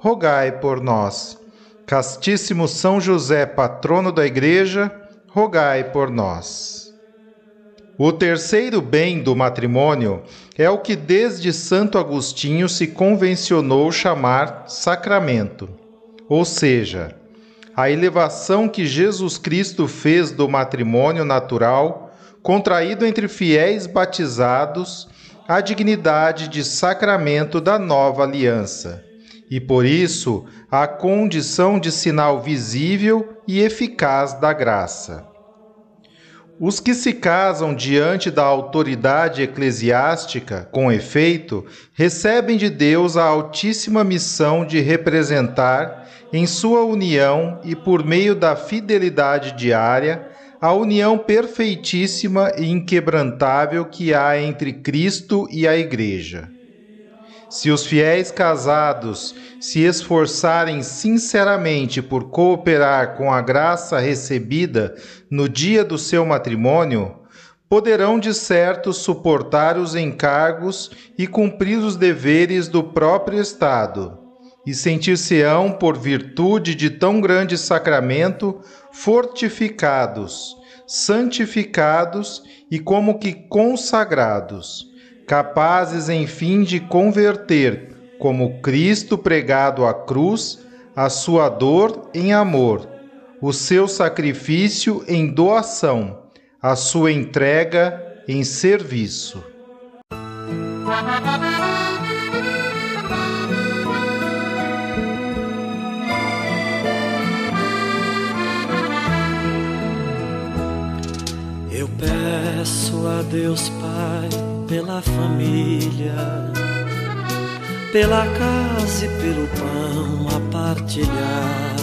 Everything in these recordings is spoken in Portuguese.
rogai por nós. Castíssimo São José, patrono da Igreja, rogai por nós. O terceiro bem do matrimônio é o que desde Santo Agostinho se convencionou chamar sacramento, ou seja, a elevação que Jesus Cristo fez do matrimônio natural, contraído entre fiéis batizados, à dignidade de sacramento da nova aliança e por isso a condição de sinal visível e eficaz da graça. Os que se casam diante da autoridade eclesiástica, com efeito, recebem de Deus a altíssima missão de representar, em sua união e por meio da fidelidade diária, a união perfeitíssima e inquebrantável que há entre Cristo e a Igreja. Se os fiéis casados se esforçarem sinceramente por cooperar com a graça recebida no dia do seu matrimônio, poderão de certo suportar os encargos e cumprir os deveres do próprio Estado, e sentir-se-ão, por virtude de tão grande sacramento, fortificados, santificados e como que consagrados capazes enfim de converter, como Cristo pregado à cruz, a sua dor em amor, o seu sacrifício em doação, a sua entrega em serviço. Eu peço a Deus Pai pela família, pela casa e pelo pão a partilhar,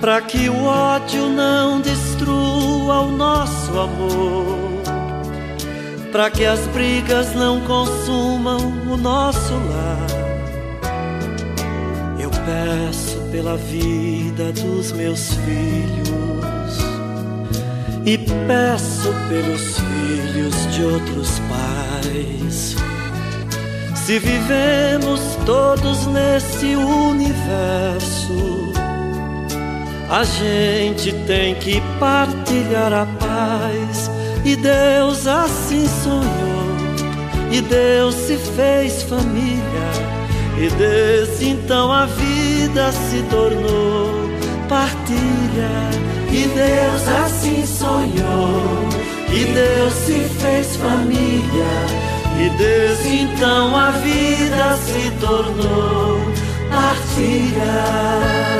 para que o ódio não destrua o nosso amor, para que as brigas não consumam o nosso lar. Eu peço pela vida dos meus filhos e peço pelos filhos de outros pais. Se vivemos todos nesse universo, a gente tem que partilhar a paz. E Deus assim sonhou, e Deus se fez família, e desde então a vida se tornou partilha e Deus assim sonhou, e Deus se fez família, e desde então a vida se tornou partilha.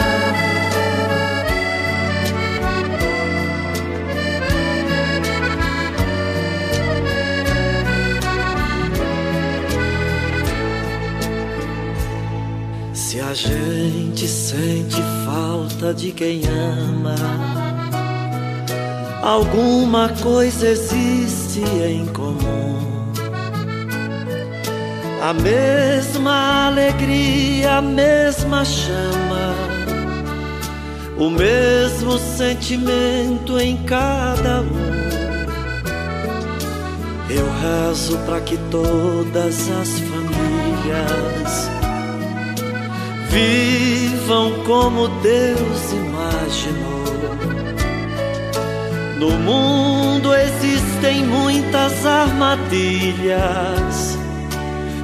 Se a gente sente falta de quem ama, alguma coisa existe em comum. A mesma alegria, a mesma chama, o mesmo sentimento em cada um. Eu rezo para que todas as famílias vivam como Deus imaginou no mundo existem muitas armadilhas.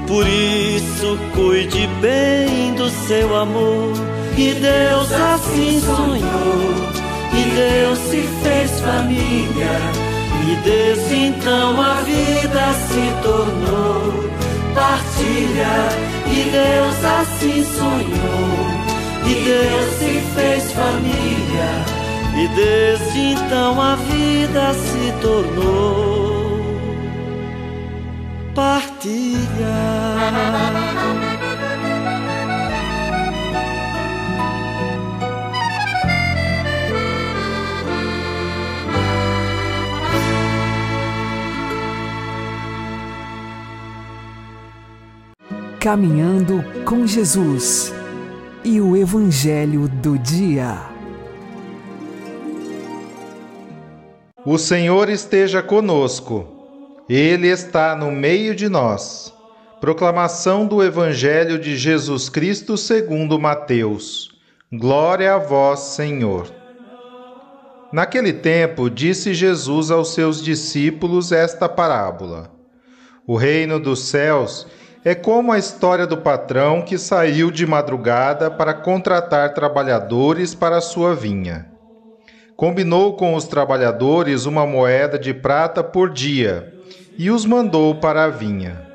Por isso, cuide bem do seu amor. E Deus assim sonhou, Deus se fez família. E desde então a vida se tornou partilha. E Deus assim sonhou. E Deus se fez família. E desde então a vida se tornou partilha. Caminhando com Jesus e o Evangelho do Dia. O Senhor esteja conosco, Ele está no meio de nós. Proclamação do Evangelho de Jesus Cristo segundo Mateus. Glória a vós, Senhor. Naquele tempo, disse Jesus aos seus discípulos esta parábola: O reino dos céus é como a história do patrão que saiu de madrugada para contratar trabalhadores para sua vinha. Combinou com os trabalhadores uma moeda de prata por dia e os mandou para a vinha.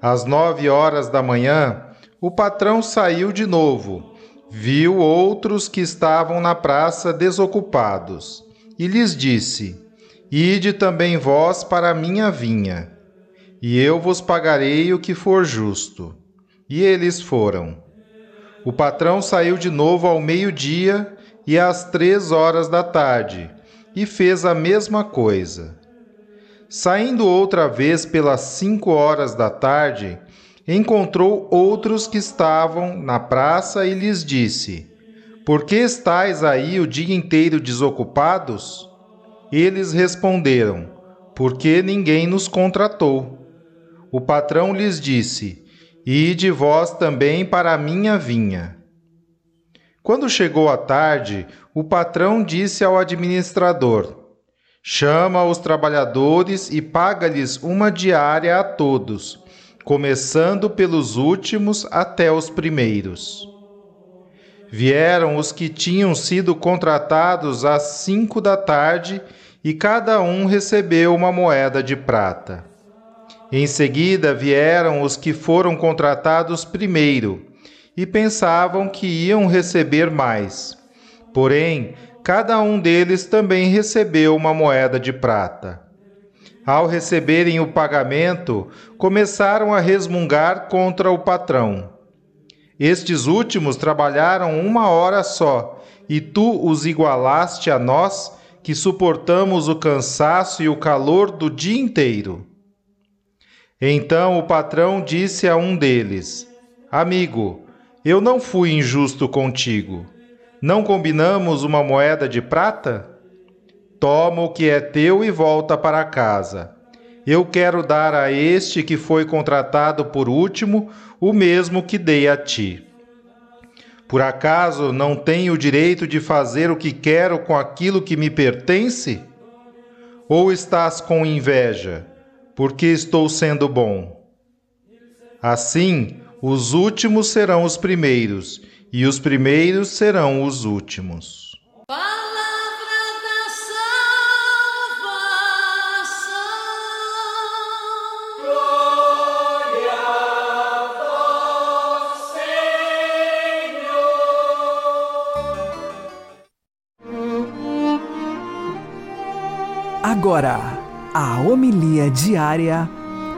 Às nove horas da manhã, o patrão saiu de novo, viu outros que estavam na praça desocupados e lhes disse: Ide também vós para a minha vinha e eu vos pagarei o que for justo. E eles foram. O patrão saiu de novo ao meio-dia e às três horas da tarde, e fez a mesma coisa. Saindo outra vez pelas cinco horas da tarde, encontrou outros que estavam na praça e lhes disse: Por que estáis aí o dia inteiro desocupados? Eles responderam: Porque ninguém nos contratou. O patrão lhes disse: Ide vós também para a minha vinha. Quando chegou a tarde, o patrão disse ao administrador: Chama os trabalhadores e paga-lhes uma diária a todos, começando pelos últimos até os primeiros. Vieram os que tinham sido contratados às cinco da tarde e cada um recebeu uma moeda de prata. Em seguida vieram os que foram contratados primeiro e pensavam que iam receber mais. Porém, cada um deles também recebeu uma moeda de prata. Ao receberem o pagamento, começaram a resmungar contra o patrão. Estes últimos trabalharam uma hora só, e tu os igualaste a nós, que suportamos o cansaço e o calor do dia inteiro. Então o patrão disse a um deles: Amigo, eu não fui injusto contigo. Não combinamos uma moeda de prata? Toma o que é teu e volta para casa. Eu quero dar a este que foi contratado por último o mesmo que dei a ti. Por acaso não tenho o direito de fazer o que quero com aquilo que me pertence? Ou estás com inveja? porque estou sendo bom. Assim, os últimos serão os primeiros, e os primeiros serão os últimos. Agora a homilia diária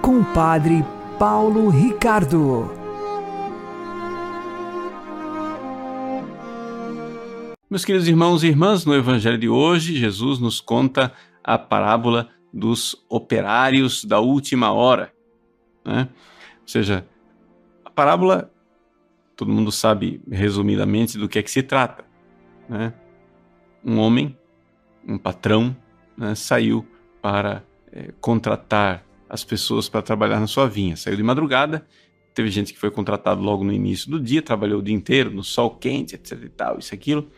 com o Padre Paulo Ricardo. Meus queridos irmãos e irmãs, no Evangelho de hoje, Jesus nos conta a parábola dos operários da última hora. Né? Ou seja, a parábola, todo mundo sabe resumidamente do que é que se trata. Né? Um homem, um patrão, né, saiu para é, contratar as pessoas para trabalhar na sua vinha. Saiu de madrugada, teve gente que foi contratado logo no início do dia, trabalhou o dia inteiro no sol quente, etc e tal, isso aquilo.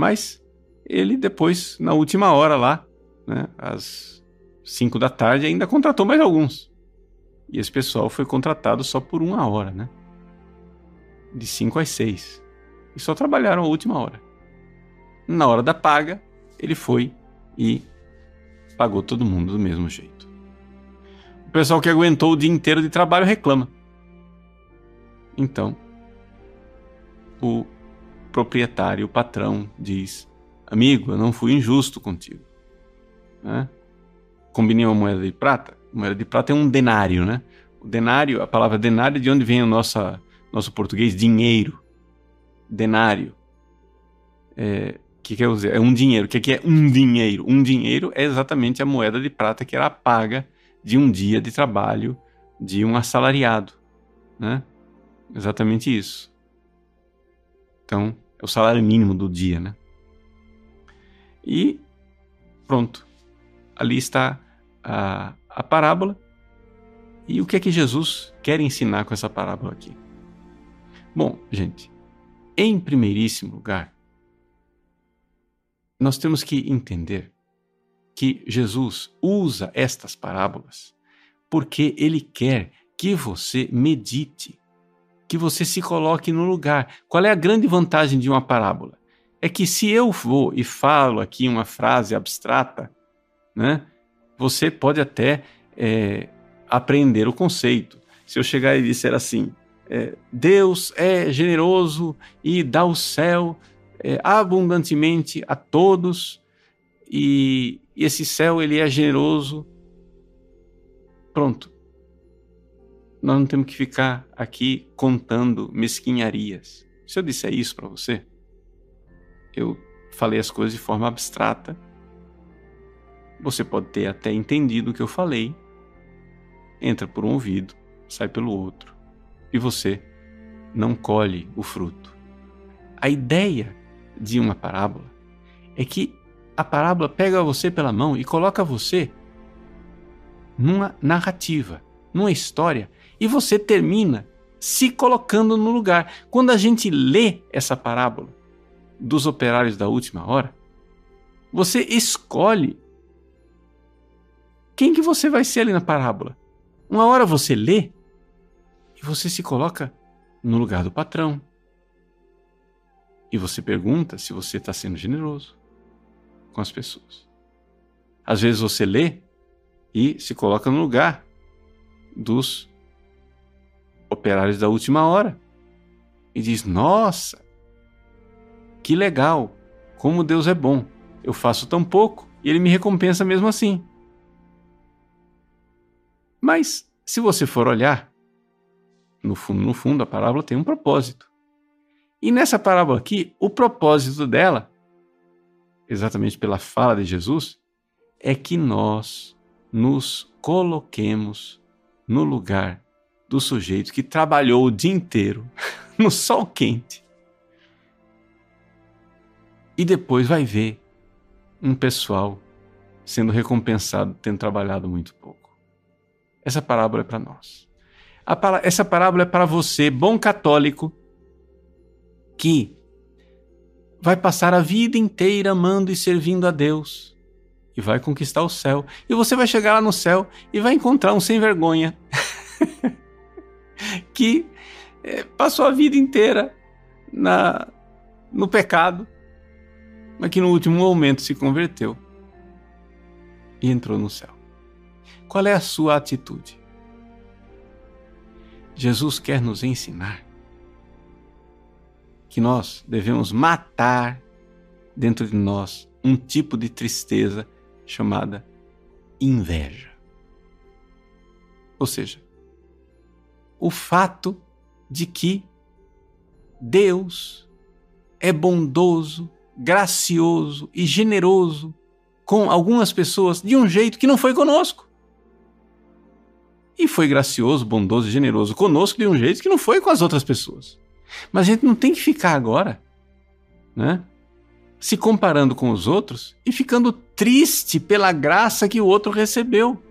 Mas ele depois, na última hora lá, né, às 5 da tarde, ainda contratou mais alguns. E esse pessoal foi contratado só por uma hora, né? De 5 às 6. E só trabalharam a última hora. Na hora da paga, ele foi e pagou todo mundo do mesmo jeito. O pessoal que aguentou o dia inteiro de trabalho reclama. Então, o proprietário, o patrão, diz: Amigo, eu não fui injusto contigo. Né? Combinei uma moeda de prata. Moeda de prata é um denário, né? O denário, a palavra denário, é de onde vem o nosso, nosso português? Dinheiro. Denário. É, que quer dizer? É um dinheiro. O que é um dinheiro? Um dinheiro é exatamente a moeda de prata que era a paga de um dia de trabalho de um assalariado, né? Exatamente isso. Então, é o salário mínimo do dia, né? E pronto. Ali está a, a parábola. E o que é que Jesus quer ensinar com essa parábola aqui? Bom, gente, em primeiríssimo lugar, nós temos que entender que Jesus usa estas parábolas porque ele quer que você medite, que você se coloque no lugar. Qual é a grande vantagem de uma parábola? É que se eu vou e falo aqui uma frase abstrata, né, você pode até é, aprender o conceito. Se eu chegar e disser assim, é, Deus é generoso e dá o céu é, abundantemente a todos, e esse céu ele é generoso. Pronto. Nós não temos que ficar aqui contando mesquinharias. Se eu disser isso para você, eu falei as coisas de forma abstrata. Você pode ter até entendido o que eu falei. Entra por um ouvido, sai pelo outro. E você não colhe o fruto. A ideia de uma parábola é que a parábola pega você pela mão e coloca você numa narrativa, numa história, e você termina se colocando no lugar. Quando a gente lê essa parábola dos operários da última hora, você escolhe quem que você vai ser ali na parábola. Uma hora você lê e você se coloca no lugar do patrão, e você pergunta se você está sendo generoso com as pessoas. Às vezes você lê e se coloca no lugar dos operários da última hora e diz: Nossa, que legal, como Deus é bom, eu faço tão pouco e Ele me recompensa mesmo assim. Mas, se você for olhar, no fundo, no fundo, a parábola tem um propósito. E nessa parábola aqui, o propósito dela, exatamente pela fala de Jesus, é que nós nos coloquemos no lugar do sujeito que trabalhou o dia inteiro no sol quente e depois vai ver um pessoal sendo recompensado tendo trabalhado muito pouco. Essa parábola é para nós. essa parábola é para você, bom católico, que vai passar a vida inteira amando e servindo a Deus e vai conquistar o céu. E você vai chegar lá no céu e vai encontrar um sem vergonha que é, passou a vida inteira na no pecado, mas que no último momento se converteu e entrou no céu. Qual é a sua atitude? Jesus quer nos ensinar que nós devemos matar dentro de nós um tipo de tristeza chamada inveja. Ou seja, o fato de que Deus é bondoso, gracioso e generoso com algumas pessoas de um jeito que não foi conosco. E foi gracioso, bondoso e generoso conosco de um jeito que não foi com as outras pessoas. Mas a gente não tem que ficar agora, né? Se comparando com os outros e ficando triste pela graça que o outro recebeu.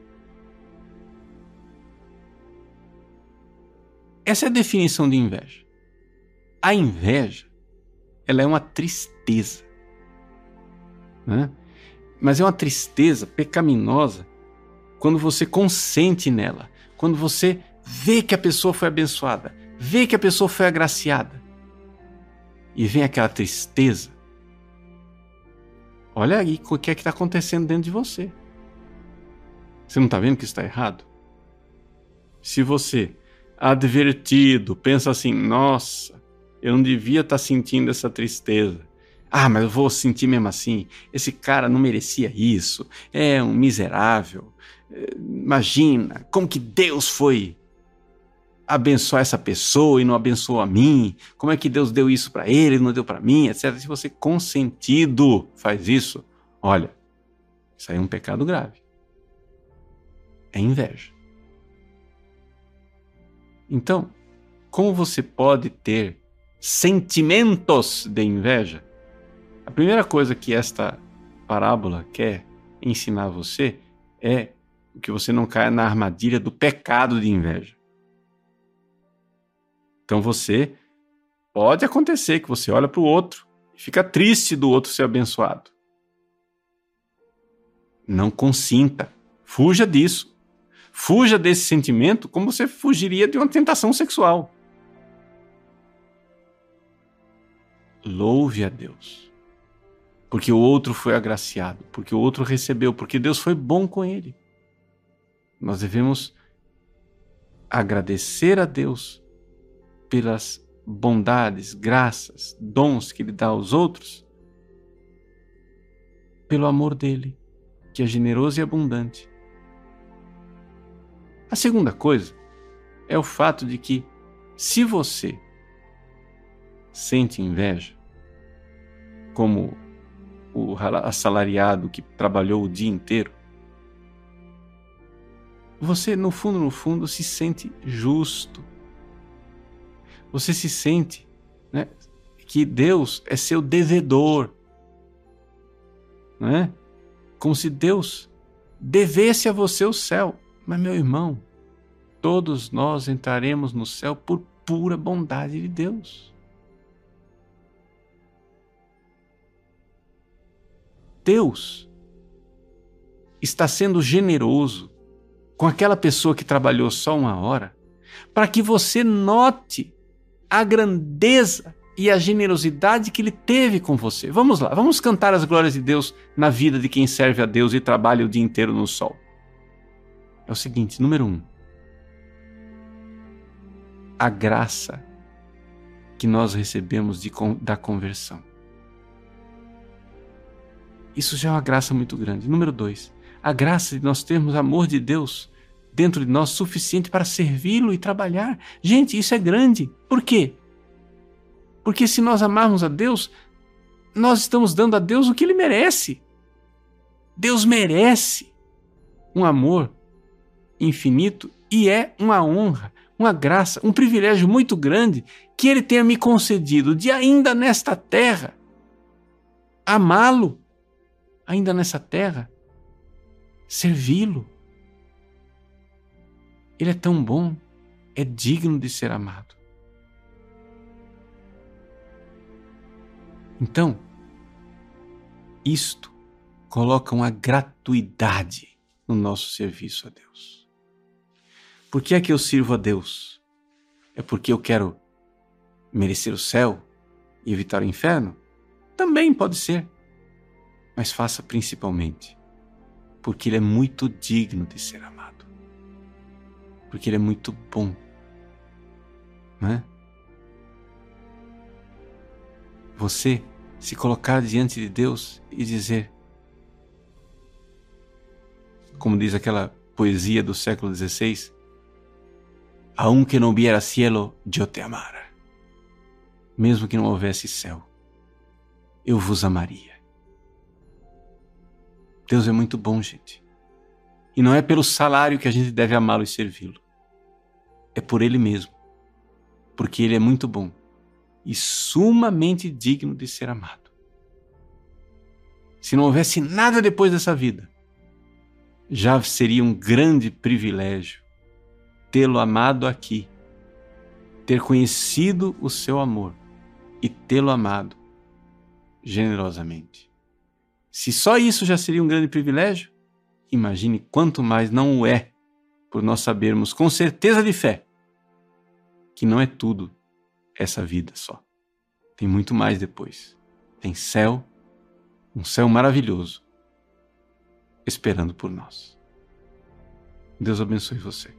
Essa é a definição de inveja. A inveja, ela é uma tristeza, né? Mas é uma tristeza pecaminosa quando você consente nela, quando você vê que a pessoa foi abençoada, vê que a pessoa foi agraciada e vem aquela tristeza, olha aí o que é que está acontecendo dentro de você. Você não está vendo que está errado? Se você, advertido, pensa assim: nossa, eu não devia estar tá sentindo essa tristeza. Ah, mas eu vou sentir mesmo assim. Esse cara não merecia isso. É um miserável. Imagina como que Deus foi abençoar essa pessoa e não abençoou a mim? Como é que Deus deu isso para ele e não deu para mim, etc. Se você consentido faz isso, olha, isso aí é um pecado grave. É inveja. Então, como você pode ter sentimentos de inveja? A primeira coisa que esta parábola quer ensinar você é que você não caia na armadilha do pecado de inveja. Então você pode acontecer que você olha para o outro e fica triste do outro ser abençoado. Não consinta, fuja disso. Fuja desse sentimento como você fugiria de uma tentação sexual. Louve a Deus. Porque o outro foi agraciado, porque o outro recebeu, porque Deus foi bom com ele. Nós devemos agradecer a Deus pelas bondades, graças, dons que Ele dá aos outros, pelo amor dele, que é generoso e abundante. A segunda coisa é o fato de que, se você sente inveja, como o assalariado que trabalhou o dia inteiro, você, no fundo, no fundo, se sente justo. Você se sente né, que Deus é seu devedor. Né? Como se Deus devesse a você o céu. Mas, meu irmão, todos nós entraremos no céu por pura bondade de Deus. Deus está sendo generoso com aquela pessoa que trabalhou só uma hora, para que você note a grandeza e a generosidade que ele teve com você. Vamos lá, vamos cantar as glórias de Deus na vida de quem serve a Deus e trabalha o dia inteiro no sol. É o seguinte: número um, a graça que nós recebemos de, da conversão. Isso já é uma graça muito grande. Número dois, a graça de nós termos amor de Deus dentro de nós suficiente para servi-lo e trabalhar. Gente, isso é grande. Por quê? Porque se nós amarmos a Deus, nós estamos dando a Deus o que ele merece. Deus merece um amor infinito e é uma honra, uma graça, um privilégio muito grande que ele tenha me concedido de ainda nesta terra amá-lo, ainda nessa terra servi-lo. Ele é tão bom, é digno de ser amado. Então, isto coloca uma gratuidade no nosso serviço a Deus. Por que é que eu sirvo a Deus? É porque eu quero merecer o céu e evitar o inferno? Também pode ser. Mas faça principalmente porque Ele é muito digno de ser amado. Porque Ele é muito bom. Né? Você se colocar diante de Deus e dizer, como diz aquela poesia do século XVI, aunque não hubiera cielo, eu te amara. Mesmo que não houvesse céu, eu vos amaria. Deus é muito bom, gente. E não é pelo salário que a gente deve amá-lo e servi-lo. É por Ele mesmo. Porque Ele é muito bom e sumamente digno de ser amado. Se não houvesse nada depois dessa vida, já seria um grande privilégio tê-lo amado aqui, ter conhecido o seu amor e tê-lo amado generosamente. Se só isso já seria um grande privilégio, imagine quanto mais não o é, por nós sabermos com certeza de fé que não é tudo essa vida só. Tem muito mais depois. Tem céu, um céu maravilhoso esperando por nós. Deus abençoe você.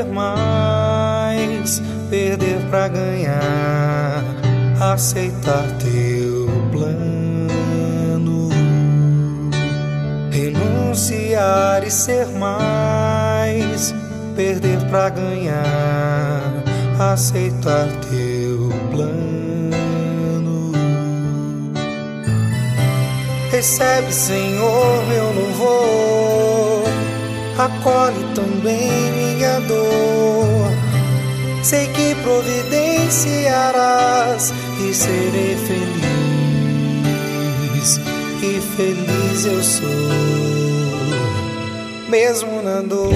Ter mais, perder para ganhar, aceitar teu plano, renunciar e ser mais, perder para ganhar, aceitar teu plano. Recebe, Senhor, meu louvor acolhe também minha dor. Sei que providenciarás e serei feliz, e feliz eu sou, mesmo na dor.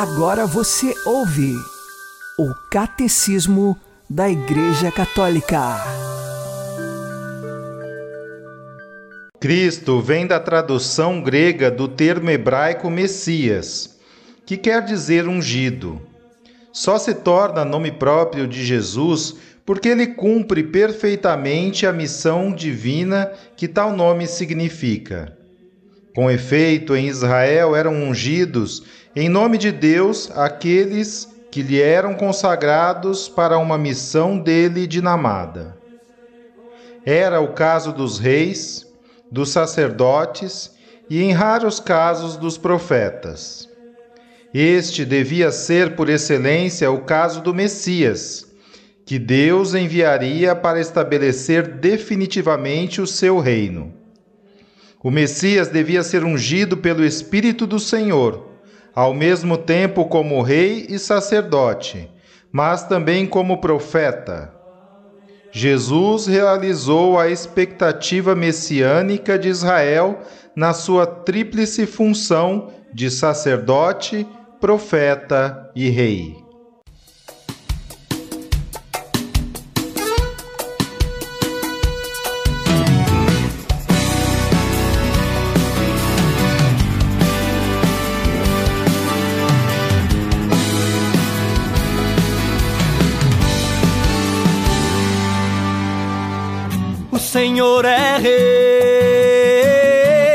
Agora você ouve o Catecismo da Igreja Católica. Cristo vem da tradução grega do termo hebraico Messias, que quer dizer ungido. Só se torna nome próprio de Jesus porque ele cumpre perfeitamente a missão divina que tal nome significa. Com efeito, em Israel eram ungidos em nome de Deus, aqueles que lhe eram consagrados para uma missão dele dinamada. Era o caso dos reis, dos sacerdotes e, em raros casos, dos profetas. Este devia ser, por excelência, o caso do Messias, que Deus enviaria para estabelecer definitivamente o seu reino. O Messias devia ser ungido pelo Espírito do Senhor ao mesmo tempo como rei e sacerdote, mas também como profeta. Jesus realizou a expectativa messiânica de Israel na sua tríplice função de sacerdote, profeta e rei. Senhor é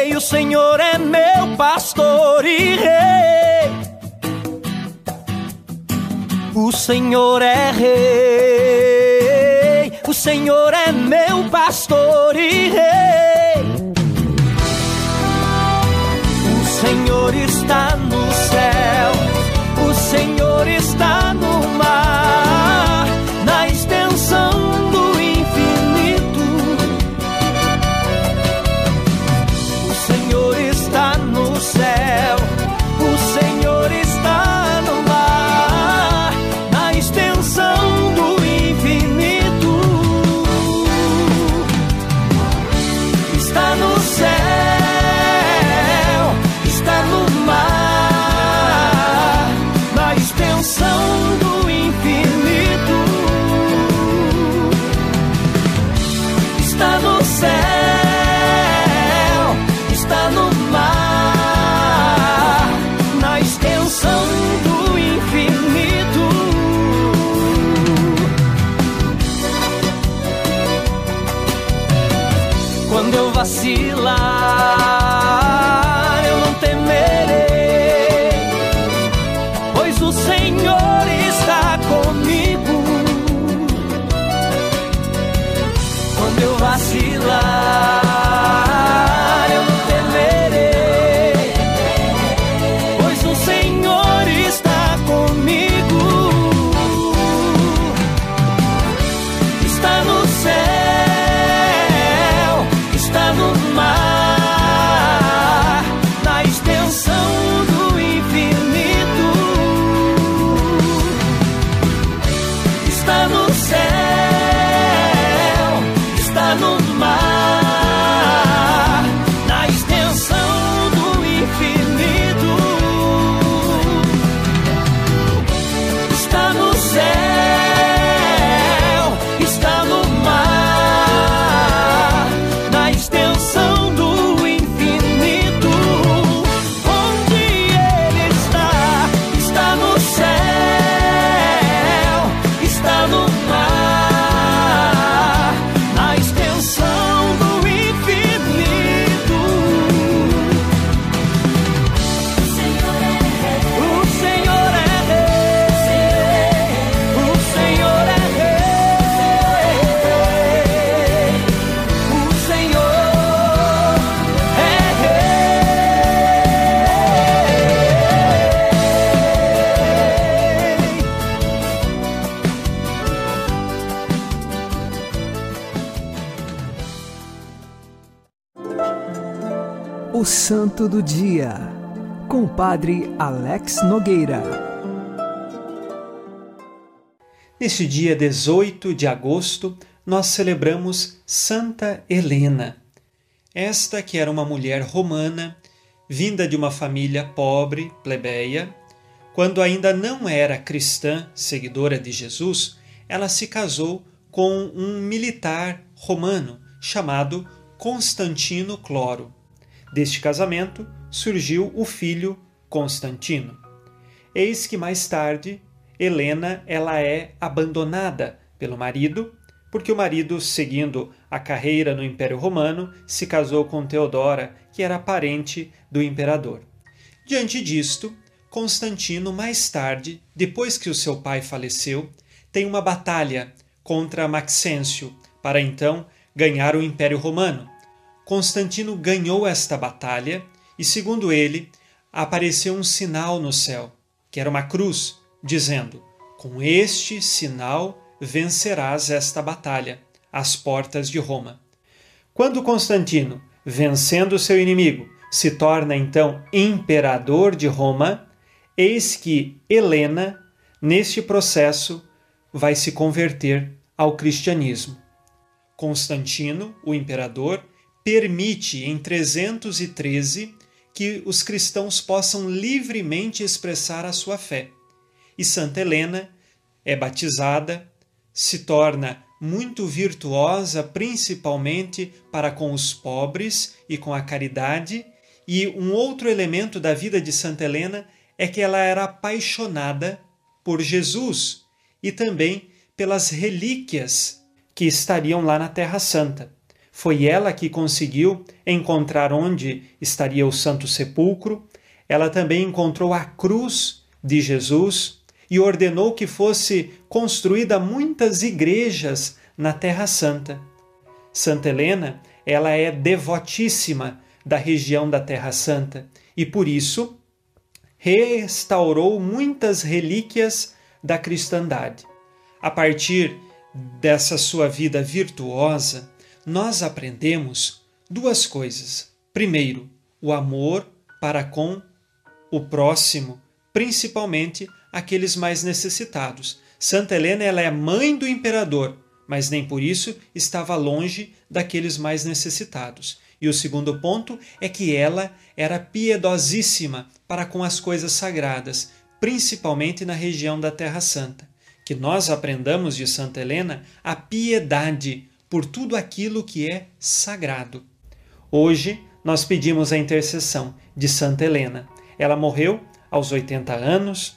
rei, o Senhor é meu pastor e rei. O Senhor é rei, o Senhor é meu pastor e rei. O Senhor está no céu, o Senhor está no O Santo do Dia, com o Padre Alex Nogueira. Neste dia 18 de agosto, nós celebramos Santa Helena. Esta que era uma mulher romana, vinda de uma família pobre, plebeia, quando ainda não era cristã, seguidora de Jesus, ela se casou com um militar romano chamado Constantino Cloro. Deste casamento surgiu o filho Constantino. Eis que mais tarde Helena ela é abandonada pelo marido, porque o marido, seguindo a carreira no Império Romano, se casou com Teodora, que era parente do imperador. Diante disto, Constantino, mais tarde, depois que o seu pai faleceu, tem uma batalha contra Maxêncio para então ganhar o Império Romano. Constantino ganhou esta batalha e, segundo ele, apareceu um sinal no céu, que era uma cruz, dizendo: Com este sinal vencerás esta batalha, as portas de Roma. Quando Constantino, vencendo seu inimigo, se torna então imperador de Roma, eis que Helena, neste processo, vai se converter ao cristianismo. Constantino, o imperador, permite em 313 que os cristãos possam livremente expressar a sua fé. E Santa Helena é batizada, se torna muito virtuosa, principalmente para com os pobres e com a caridade. E um outro elemento da vida de Santa Helena é que ela era apaixonada por Jesus e também pelas relíquias que estariam lá na Terra Santa. Foi ela que conseguiu encontrar onde estaria o Santo Sepulcro. Ela também encontrou a cruz de Jesus e ordenou que fosse construída muitas igrejas na Terra Santa. Santa Helena, ela é devotíssima da região da Terra Santa e por isso restaurou muitas relíquias da cristandade. A partir dessa sua vida virtuosa, nós aprendemos duas coisas. Primeiro, o amor para com o próximo, principalmente aqueles mais necessitados. Santa Helena ela é mãe do imperador, mas nem por isso estava longe daqueles mais necessitados. E o segundo ponto é que ela era piedosíssima para com as coisas sagradas, principalmente na região da Terra Santa. Que nós aprendamos de Santa Helena a piedade por tudo aquilo que é sagrado. Hoje nós pedimos a intercessão de Santa Helena. Ela morreu aos 80 anos,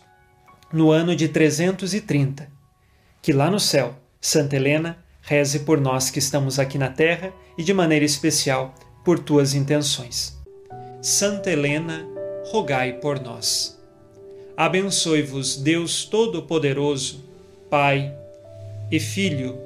no ano de 330. Que lá no céu, Santa Helena reze por nós que estamos aqui na terra e de maneira especial por tuas intenções. Santa Helena, rogai por nós. Abençoe-vos Deus Todo-Poderoso, Pai e Filho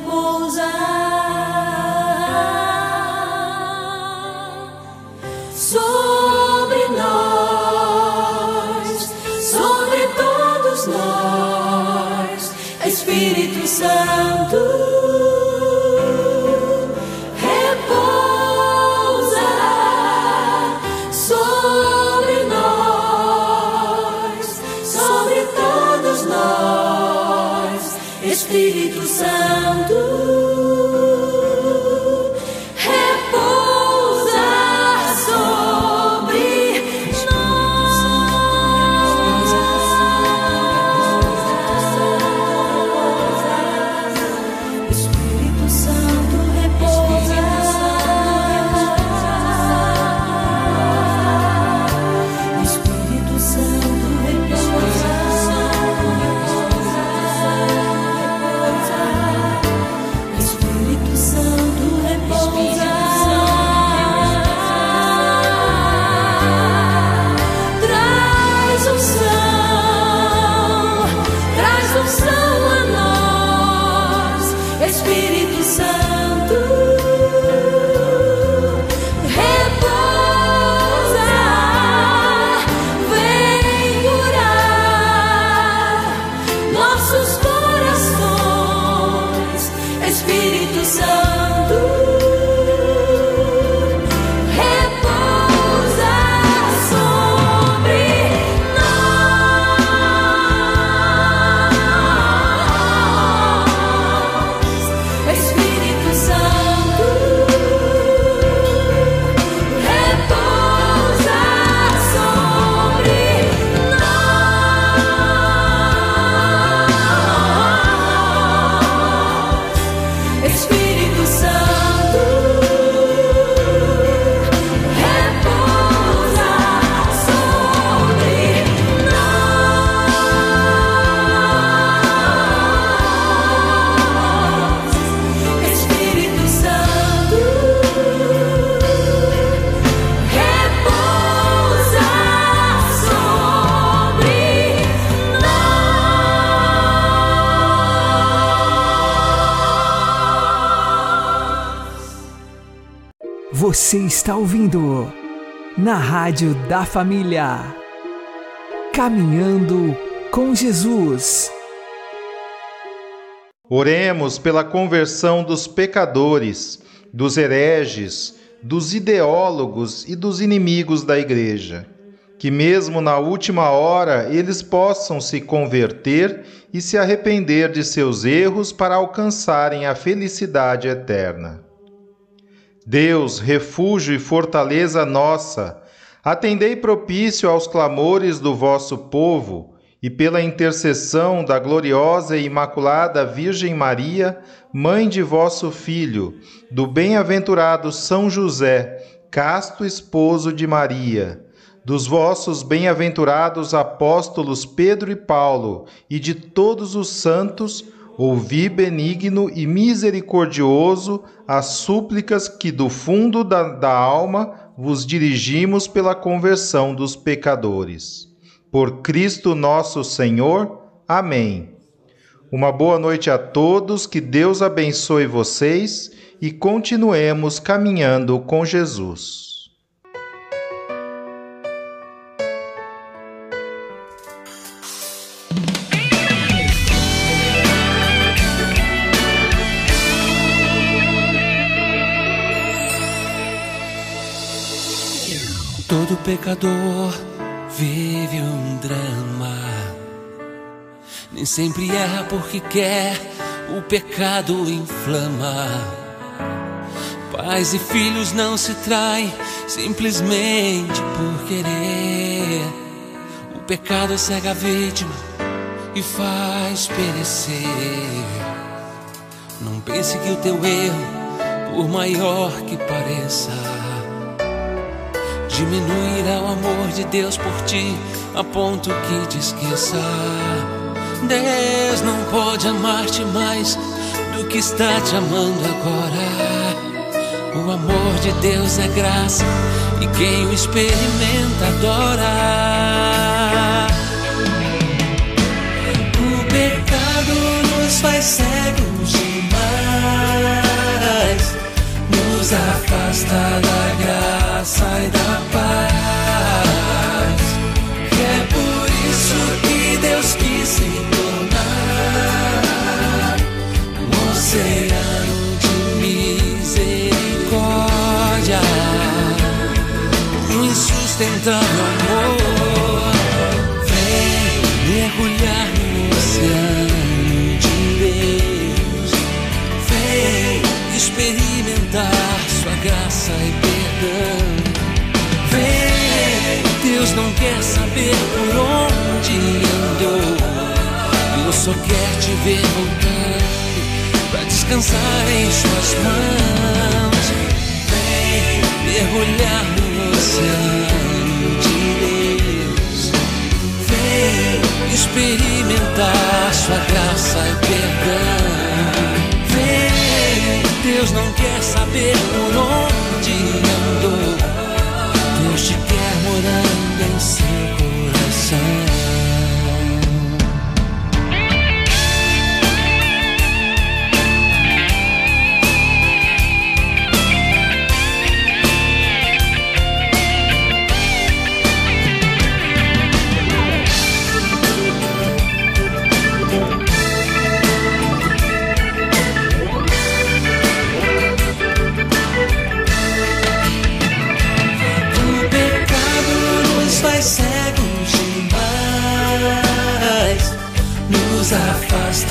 Você está ouvindo na Rádio da Família. Caminhando com Jesus. Oremos pela conversão dos pecadores, dos hereges, dos ideólogos e dos inimigos da Igreja. Que, mesmo na última hora, eles possam se converter e se arrepender de seus erros para alcançarem a felicidade eterna. Deus, refúgio e fortaleza nossa, atendei propício aos clamores do vosso povo e pela intercessão da gloriosa e imaculada Virgem Maria, mãe de vosso Filho, do bem-aventurado São José, casto esposo de Maria, dos vossos bem-aventurados apóstolos Pedro e Paulo e de todos os santos, ouvi benigno e misericordioso as súplicas que do fundo da, da alma vos dirigimos pela conversão dos pecadores. Por Cristo nosso Senhor. Amém. Uma boa noite a todos, que Deus abençoe vocês e continuemos caminhando com Jesus. Pecador vive um drama. Nem sempre erra porque quer, o pecado inflama. Pais e filhos não se traem simplesmente por querer. O pecado cega a vítima e faz perecer. Não pense que o teu erro, por maior que pareça, diminuirá o amor de Deus por ti a ponto que te esqueça. Deus não pode amar-te mais do que está te amando agora. O amor de Deus é graça e quem o experimenta adora. O pecado nos faz cegos afasta da graça e da paz. E é por isso que Deus quis se tornar um oceano de misericórdia, um insustentável não quer saber por onde andou. Deus só quer te ver voltando pra descansar em suas mãos. Vem mergulhar no oceano de Deus. Vem experimentar sua graça e perdão. Vem, Deus não quer saber por onde andou. Deus te quer morando em seu coração. O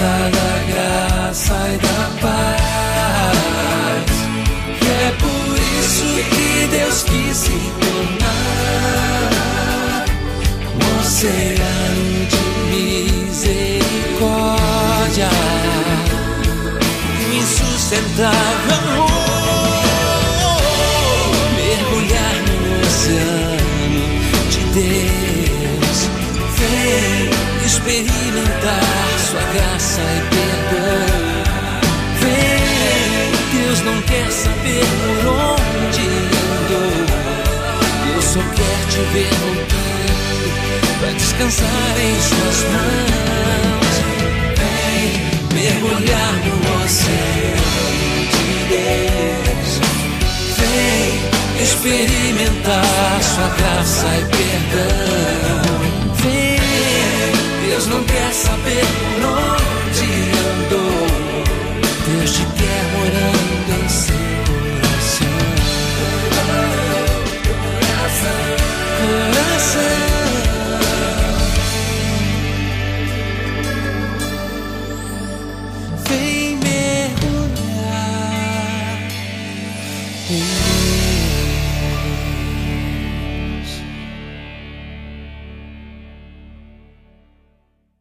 da graça e da paz. E é por isso que Deus quis se tornar um oceano de misericórdia, um insustentável amor mergulhar no oceano de Deus. Vem experimentar e perdão. Vem, Deus não quer saber por onde andou. Deus só quer te ver voltando pra descansar em suas mãos. Vem mergulhar no oceano de Deus. Vem experimentar sua graça e perdão. Vem, Deus não quer saber, não coração.